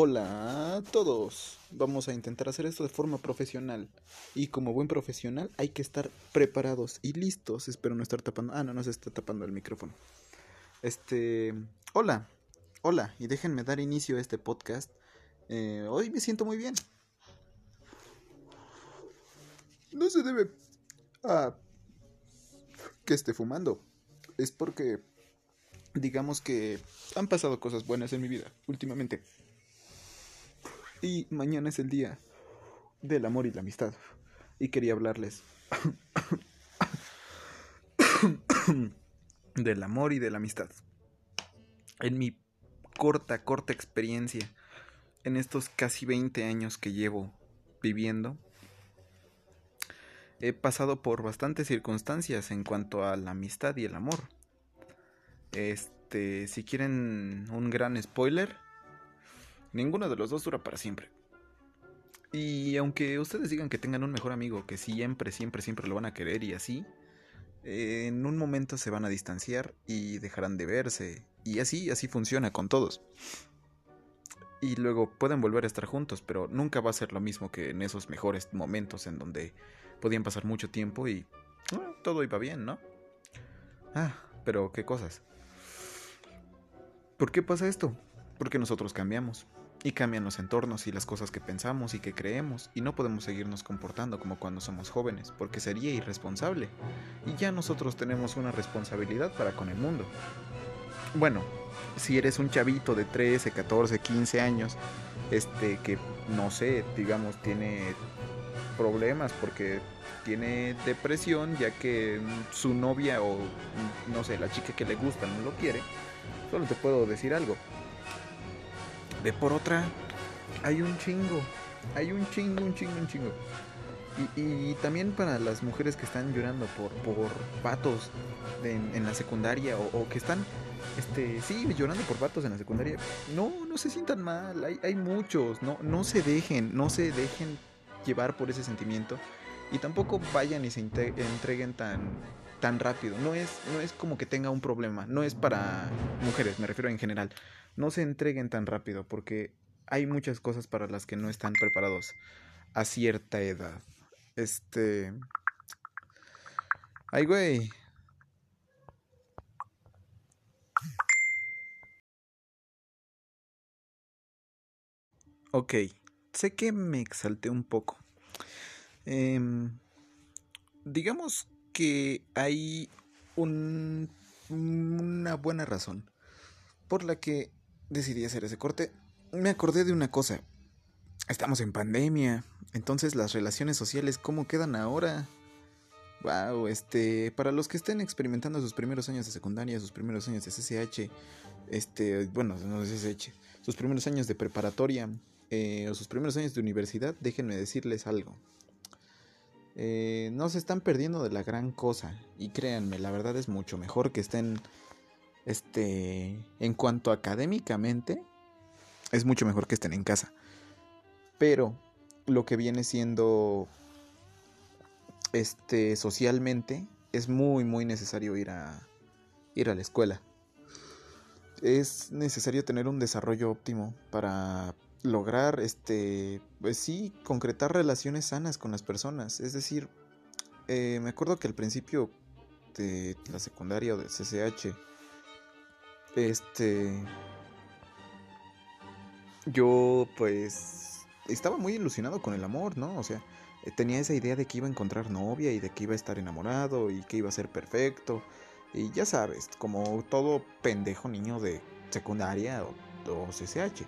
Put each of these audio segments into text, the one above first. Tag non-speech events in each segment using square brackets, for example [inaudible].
Hola a todos. Vamos a intentar hacer esto de forma profesional. Y como buen profesional hay que estar preparados y listos. Espero no estar tapando. Ah, no, no se está tapando el micrófono. Este. Hola. Hola. Y déjenme dar inicio a este podcast. Eh, hoy me siento muy bien. No se debe a que esté fumando. Es porque digamos que han pasado cosas buenas en mi vida últimamente. Y mañana es el día del amor y la amistad. Y quería hablarles [coughs] del amor y de la amistad. En mi corta, corta experiencia, en estos casi 20 años que llevo viviendo, he pasado por bastantes circunstancias en cuanto a la amistad y el amor. Este, si quieren un gran spoiler, Ninguno de los dos dura para siempre. Y aunque ustedes digan que tengan un mejor amigo, que siempre, siempre, siempre lo van a querer y así, en un momento se van a distanciar y dejarán de verse. Y así, así funciona con todos. Y luego pueden volver a estar juntos, pero nunca va a ser lo mismo que en esos mejores momentos en donde podían pasar mucho tiempo y todo iba bien, ¿no? Ah, pero qué cosas. ¿Por qué pasa esto? Porque nosotros cambiamos. Y cambian los entornos y las cosas que pensamos y que creemos, y no podemos seguirnos comportando como cuando somos jóvenes, porque sería irresponsable. Y ya nosotros tenemos una responsabilidad para con el mundo. Bueno, si eres un chavito de 13, 14, 15 años, este que no sé, digamos, tiene problemas porque tiene depresión ya que su novia o no sé, la chica que le gusta no lo quiere, solo te puedo decir algo de por otra, hay un chingo. Hay un chingo, un chingo, un chingo. Y, también para las mujeres que están llorando por, por patos en, la secundaria o, que están, este, sí, llorando por patos en la secundaria. No, no se sientan mal. Hay, hay muchos. No, no se dejen, no se dejen llevar por ese sentimiento. Y tampoco vayan y se entreguen tan, tan rápido. No es, no es como que tenga un problema. No es para mujeres, me refiero en general no se entreguen tan rápido porque hay muchas cosas para las que no están preparados a cierta edad. Este... Ay, güey. Ok, sé que me exalté un poco. Em, digamos que hay un, una buena razón por la que decidí hacer ese corte, me acordé de una cosa. Estamos en pandemia, entonces las relaciones sociales, ¿cómo quedan ahora? Wow, este, para los que estén experimentando sus primeros años de secundaria, sus primeros años de CCH, este, bueno, no CCH, sus primeros años de preparatoria eh, o sus primeros años de universidad, déjenme decirles algo. Eh, no se están perdiendo de la gran cosa y créanme, la verdad es mucho mejor que estén este, en cuanto académicamente, es mucho mejor que estén en casa. Pero lo que viene siendo este socialmente es muy muy necesario ir a ir a la escuela. Es necesario tener un desarrollo óptimo para lograr este pues sí concretar relaciones sanas con las personas, es decir, eh, me acuerdo que al principio de la secundaria o del CCH este. Yo, pues. Estaba muy ilusionado con el amor, ¿no? O sea, eh, tenía esa idea de que iba a encontrar novia y de que iba a estar enamorado y que iba a ser perfecto. Y ya sabes, como todo pendejo niño de secundaria o, o CCH.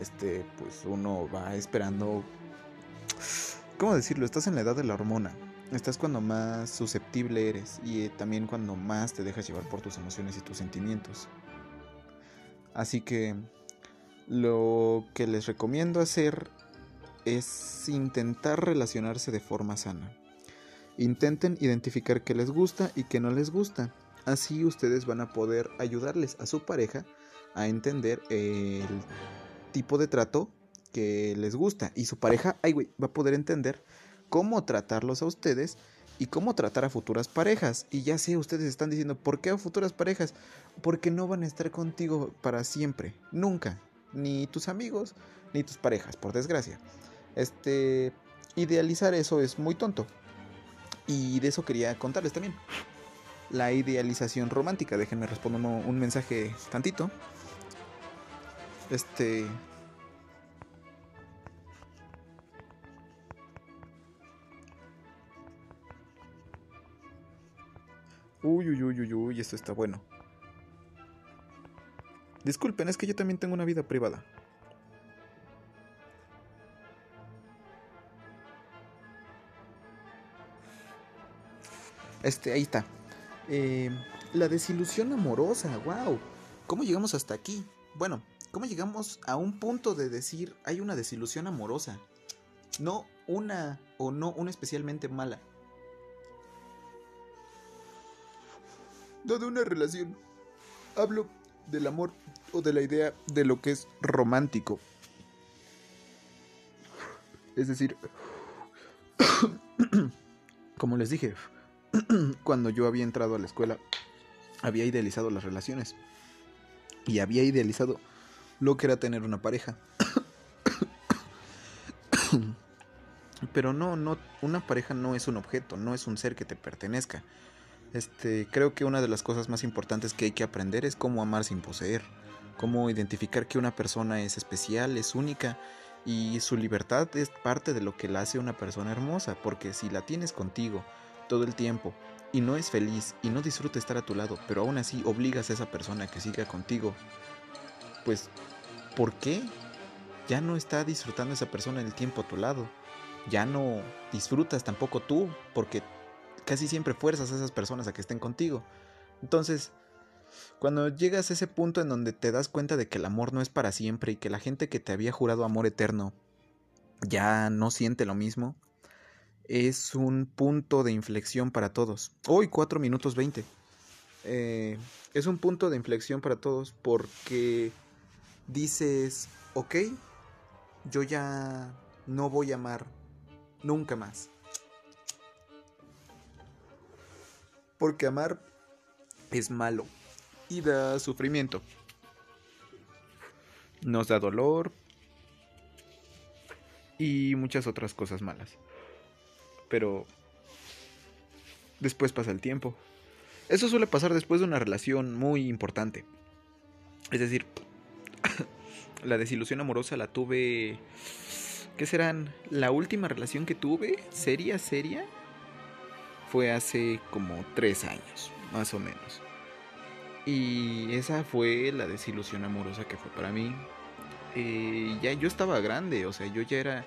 Este, pues uno va esperando. ¿Cómo decirlo? Estás en la edad de la hormona. Estás cuando más susceptible eres y también cuando más te dejas llevar por tus emociones y tus sentimientos. Así que lo que les recomiendo hacer es intentar relacionarse de forma sana. Intenten identificar qué les gusta y qué no les gusta. Así ustedes van a poder ayudarles a su pareja a entender el tipo de trato que les gusta. Y su pareja, ay va a poder entender cómo tratarlos a ustedes y cómo tratar a futuras parejas. Y ya sé, ustedes están diciendo, ¿por qué a futuras parejas? Porque no van a estar contigo para siempre, nunca. Ni tus amigos, ni tus parejas, por desgracia. Este, idealizar eso es muy tonto. Y de eso quería contarles también. La idealización romántica. Déjenme responder un mensaje tantito. Este. Uy, uy, uy, uy, uy, esto está bueno. Disculpen, es que yo también tengo una vida privada. Este, ahí está. Eh, la desilusión amorosa, wow. ¿Cómo llegamos hasta aquí? Bueno, ¿cómo llegamos a un punto de decir hay una desilusión amorosa? No una o no una especialmente mala. No de una relación. Hablo del amor o de la idea de lo que es romántico. Es decir, [coughs] como les dije, [coughs] cuando yo había entrado a la escuela, había idealizado las relaciones. Y había idealizado lo que era tener una pareja. [coughs] Pero no, no, una pareja no es un objeto, no es un ser que te pertenezca. Este, creo que una de las cosas más importantes que hay que aprender es cómo amar sin poseer, cómo identificar que una persona es especial, es única y su libertad es parte de lo que la hace una persona hermosa, porque si la tienes contigo todo el tiempo y no es feliz y no disfruta estar a tu lado, pero aún así obligas a esa persona que siga contigo, pues, ¿por qué? Ya no está disfrutando esa persona el tiempo a tu lado. Ya no disfrutas tampoco tú, porque casi siempre fuerzas a esas personas a que estén contigo. Entonces, cuando llegas a ese punto en donde te das cuenta de que el amor no es para siempre y que la gente que te había jurado amor eterno ya no siente lo mismo, es un punto de inflexión para todos. Hoy 4 minutos 20. Eh, es un punto de inflexión para todos porque dices, ok, yo ya no voy a amar nunca más. Porque amar es malo y da sufrimiento. Nos da dolor y muchas otras cosas malas pero después pasa el tiempo. Eso suele pasar después de una relación muy importante. Es decir, [coughs] la desilusión amorosa la tuve... ¿Qué serán? La última relación que tuve, seria, seria, fue hace como tres años, más o menos. Y esa fue la desilusión amorosa que fue para mí. Eh, ya yo estaba grande, o sea, yo ya era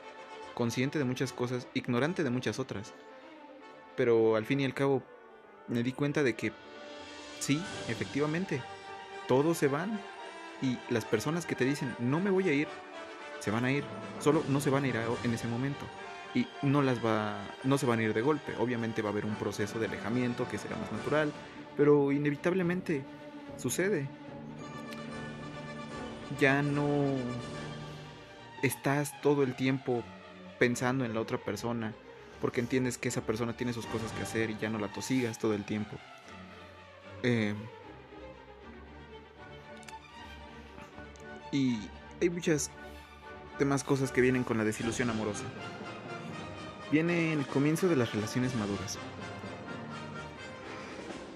consciente de muchas cosas, ignorante de muchas otras. Pero al fin y al cabo me di cuenta de que sí, efectivamente, todos se van y las personas que te dicen no me voy a ir, se van a ir, solo no se van a ir en ese momento y no las va no se van a ir de golpe. Obviamente va a haber un proceso de alejamiento que será más natural, pero inevitablemente sucede. Ya no estás todo el tiempo pensando en la otra persona, porque entiendes que esa persona tiene sus cosas que hacer y ya no la tosigas todo el tiempo. Eh, y hay muchas demás cosas que vienen con la desilusión amorosa. Viene el comienzo de las relaciones maduras.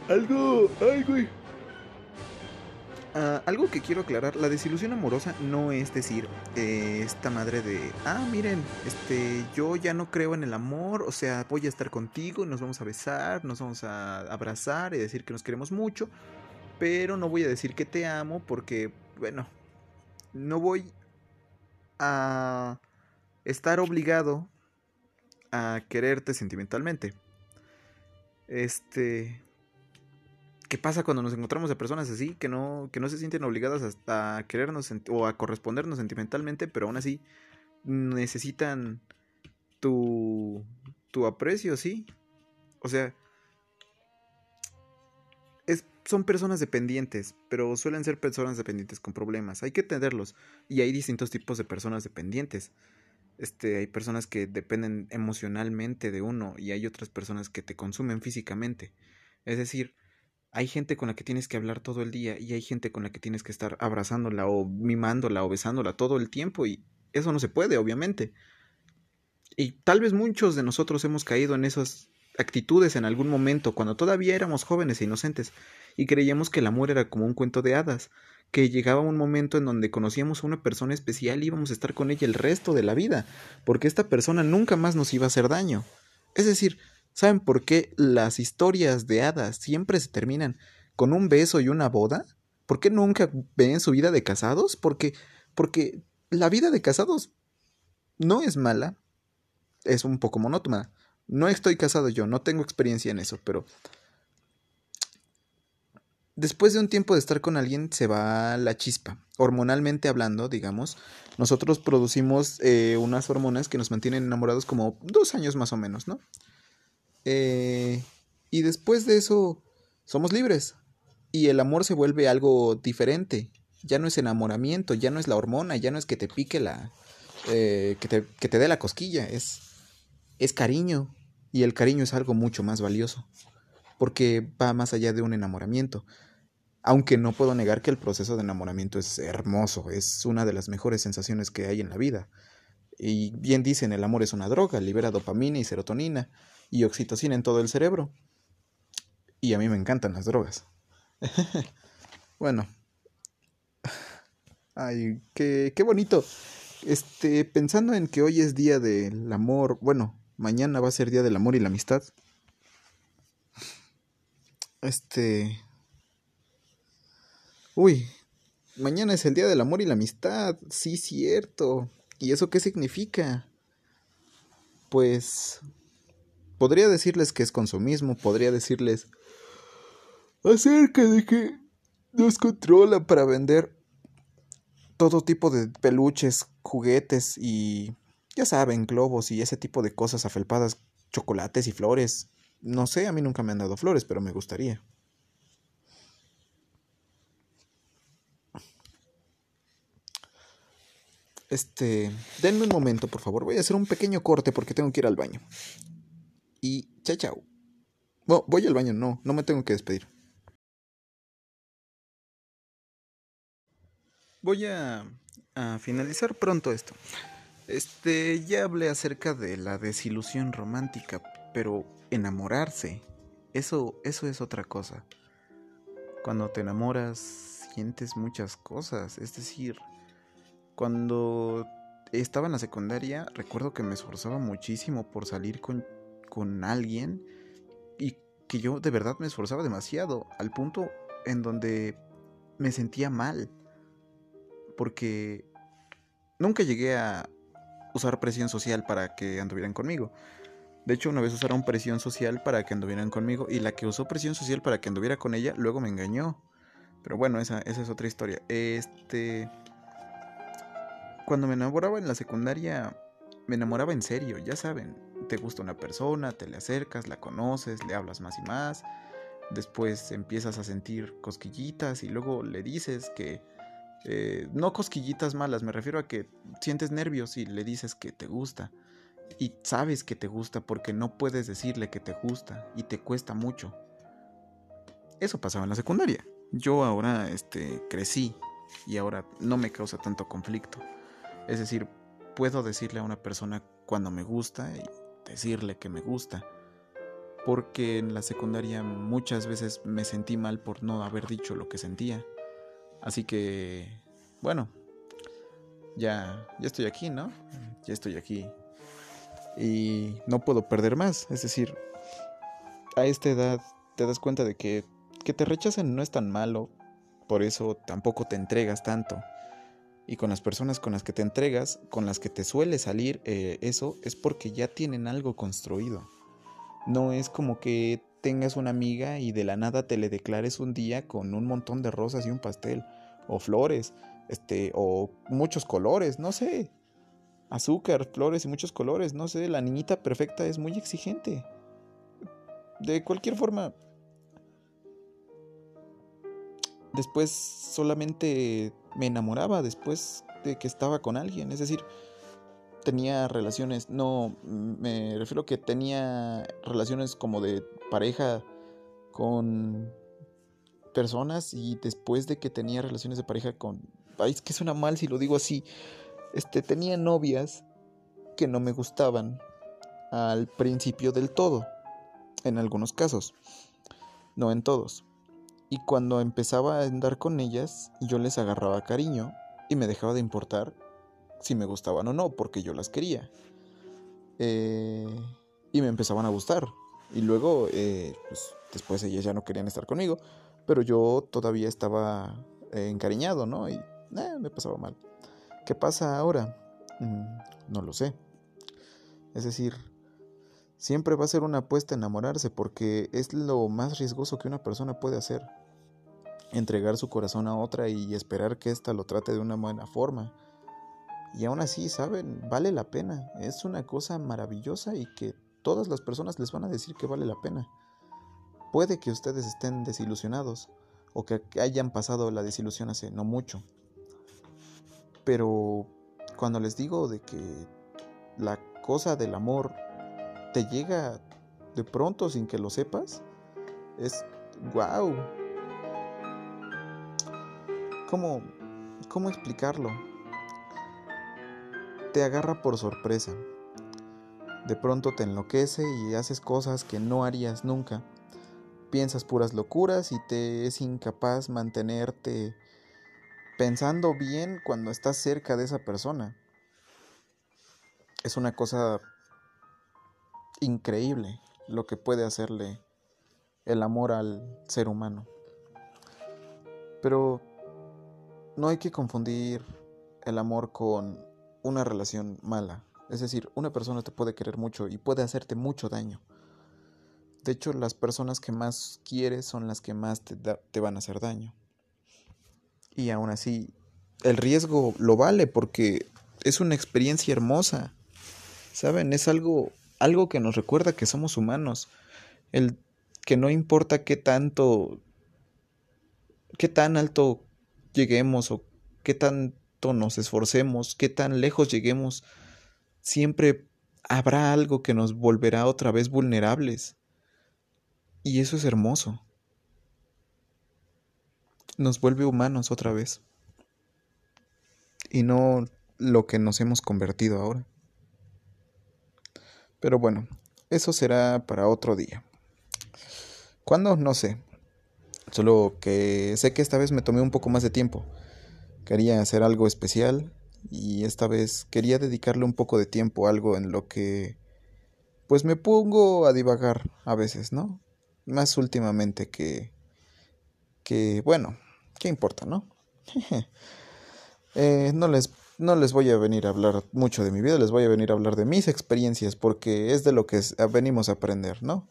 Algo, algo Ah, algo que quiero aclarar, la desilusión amorosa no es decir eh, esta madre de, ah, miren, este, yo ya no creo en el amor, o sea, voy a estar contigo, nos vamos a besar, nos vamos a abrazar y decir que nos queremos mucho, pero no voy a decir que te amo porque, bueno, no voy a estar obligado a quererte sentimentalmente. Este, ¿Qué pasa cuando nos encontramos a personas así que no, que no se sienten obligadas a, querernos o a correspondernos sentimentalmente, pero aún así necesitan tu, tu aprecio, sí? O sea, son personas dependientes, pero suelen ser personas dependientes con problemas. Hay que entenderlos. Y hay distintos tipos de personas dependientes. Este, hay personas que dependen emocionalmente de uno y hay otras personas que te consumen físicamente. Es decir, hay gente con la que tienes que hablar todo el día y hay gente con la que tienes que estar abrazándola o mimándola o besándola todo el tiempo y Eso no se puede, obviamente. Y tal vez muchos de nosotros hemos caído en esas actitudes en algún momento, cuando todavía éramos jóvenes e inocentes, y creíamos que el amor era como un cuento de hadas, que llegaba un momento en donde conocíamos a una persona especial y íbamos a estar con ella el resto de la vida, porque esta persona nunca más nos iba a hacer daño. Es decir, ¿saben por qué las historias de hadas siempre se terminan con un beso y una boda? ¿Por qué nunca ven su vida de casados? Porque, porque la vida de casados no es mala, es un poco monótona. No estoy casado yo, no tengo experiencia en eso, pero después de un tiempo de estar con alguien se va la chispa. Hormonalmente hablando, digamos, nosotros producimos eh, unas hormonas que nos mantienen enamorados como dos años más o menos, ¿no? Eh, y después de eso somos libres y el amor se vuelve algo diferente. Ya no es enamoramiento, ya no es la hormona, ya no es que te pique la... Eh, que, te, que te dé la cosquilla, es, es cariño. Y el cariño es algo mucho más valioso, porque va más allá de un enamoramiento. Aunque no puedo negar que el proceso de enamoramiento es hermoso, es una de las mejores sensaciones que hay en la vida. Y bien dicen, el amor es una droga, libera dopamina y serotonina y oxitocina en todo el cerebro. Y a mí me encantan las drogas. [laughs] bueno. [laughs] Ay, qué, qué bonito. Este, pensando en que hoy es día del amor, bueno, mañana va a ser día del amor y la amistad. Este, Uy, mañana es el Día del Amor y la Amistad. Sí, cierto. ¿Y eso qué significa? Pues... Podría decirles que es consumismo, podría decirles acerca de que nos controla para vender todo tipo de peluches, juguetes y ya saben, globos y ese tipo de cosas afelpadas, chocolates y flores. No sé, a mí nunca me han dado flores, pero me gustaría. Este, denme un momento, por favor. Voy a hacer un pequeño corte porque tengo que ir al baño. Y chao, chao. No, voy al baño, no, no me tengo que despedir. Voy a, a finalizar pronto esto. Este, ya hablé acerca de la desilusión romántica, pero enamorarse, eso, eso es otra cosa. Cuando te enamoras, sientes muchas cosas, es decir, cuando estaba en la secundaria, recuerdo que me esforzaba muchísimo por salir con, con alguien y que yo de verdad me esforzaba demasiado, al punto en donde me sentía mal, porque nunca llegué a usar presión social para que anduvieran conmigo. De hecho, una vez usaron presión social para que anduvieran conmigo y la que usó presión social para que anduviera con ella luego me engañó. Pero bueno, esa, esa es otra historia. Este cuando me enamoraba en la secundaria, me enamoraba en serio, ya saben. Te gusta una persona, te le acercas, la conoces, le hablas más y más. Después empiezas a sentir cosquillitas y luego le dices que... Eh, no cosquillitas malas, me refiero a que sientes nervios y le dices que te gusta. Y sabes que te gusta porque no puedes decirle que te gusta y te cuesta mucho. Eso pasaba en la secundaria. Yo ahora este, crecí y ahora no me causa tanto conflicto. Es decir, puedo decirle a una persona cuando me gusta y decirle que me gusta. Porque en la secundaria muchas veces me sentí mal por no haber dicho lo que sentía. Así que, bueno, ya, ya estoy aquí, ¿no? Ya estoy aquí. Y no puedo perder más. Es decir, a esta edad te das cuenta de que que te rechacen no es tan malo. Por eso tampoco te entregas tanto y con las personas con las que te entregas, con las que te suele salir eh, eso, es porque ya tienen algo construido. No es como que tengas una amiga y de la nada te le declares un día con un montón de rosas y un pastel, o flores, este, o muchos colores, no sé. Azúcar, flores y muchos colores, no sé, la niñita perfecta es muy exigente. De cualquier forma, después solamente me enamoraba después de que estaba con alguien. Es decir, tenía relaciones, no, me refiero que tenía relaciones como de pareja con personas y después de que tenía relaciones de pareja con... Ay, es que suena mal si lo digo así. este, tenía novias que no me gustaban al principio del todo, en algunos casos, no en todos. Y cuando empezaba a andar con ellas, yo les agarraba cariño y me dejaba de importar si me gustaban o no, porque yo las quería. Eh, y me empezaban a gustar. Y luego, eh, pues, después ellas ya no querían estar conmigo, pero yo todavía estaba eh, encariñado, ¿no? Y me pasaba mal. ¿Qué pasa ahora? Mm, no lo sé. Es decir, siempre va a ser una apuesta enamorarse porque es lo más riesgoso que una persona puede hacer. Entregar su corazón a otra y esperar que ésta lo trate de una buena forma. Y aún así, ¿saben? Vale la pena. Es una cosa maravillosa y que todas las personas les van a decir que vale la pena. Puede que ustedes estén desilusionados o que hayan pasado la desilusión hace no mucho. Pero cuando les digo de que la cosa del amor te llega de pronto sin que lo sepas, es wow. ¿Cómo, cómo explicarlo? Te agarra por sorpresa. De pronto te enloquece y haces cosas que no harías nunca. Piensas puras locuras y te es incapaz mantenerte pensando bien cuando estás cerca de esa persona. Es una cosa increíble lo que puede hacerle el amor al ser humano. Pero no hay que confundir el amor con una relación mala. Es decir, una persona te puede querer mucho y puede hacerte mucho daño. De hecho, las personas que más quieres son las que más te, van a hacer daño y aún así el riesgo lo vale porque es una experiencia hermosa. ¿Saben? Es algo algo que nos recuerda que somos humanos. El que no importa qué tanto qué tan alto lleguemos o qué nos esforcemos, qué tan lejos lleguemos, siempre habrá algo que nos volverá otra vez vulnerables. Y eso es hermoso nos vuelve humanos otra vez. Y no lo que nos hemos convertido ahora. Pero bueno, eso será para otro día. ¿Cuándo? No sé. Solo que sé que esta vez me tomé un poco más de tiempo. Quería hacer algo especial y esta vez quería dedicarle un poco de tiempo a algo en lo que pues me pongo a divagar a veces, ¿no? Más últimamente que que bueno, ¿Qué importa, no? [laughs] Eh, no, les, no les voy a venir a hablar mucho de mi vida, les voy a venir a hablar de mis experiencias porque es de lo que venimos a aprender, ¿no?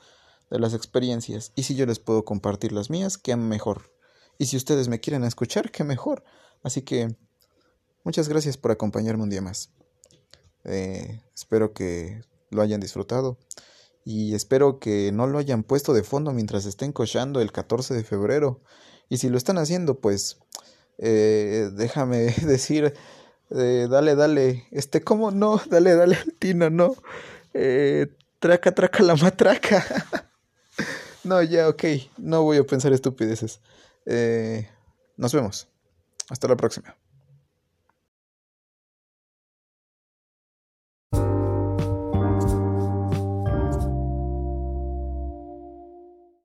De las experiencias. Y si yo les puedo compartir las mías, qué mejor. Y si ustedes me quieren escuchar, qué mejor. Así que muchas gracias por acompañarme un día más. Eh, espero que lo hayan disfrutado y espero que no lo hayan puesto de fondo mientras estén cochando el 14 de febrero y si lo están haciendo, pues eh, déjame [laughs] decir, eh, dale, dale, este, ¿cómo no? [laughs] Dale, dale al tino, no. Traca, traca la matraca. [laughs] no, ya, ok, no voy a pensar estupideces. nos vemos. Hasta la próxima.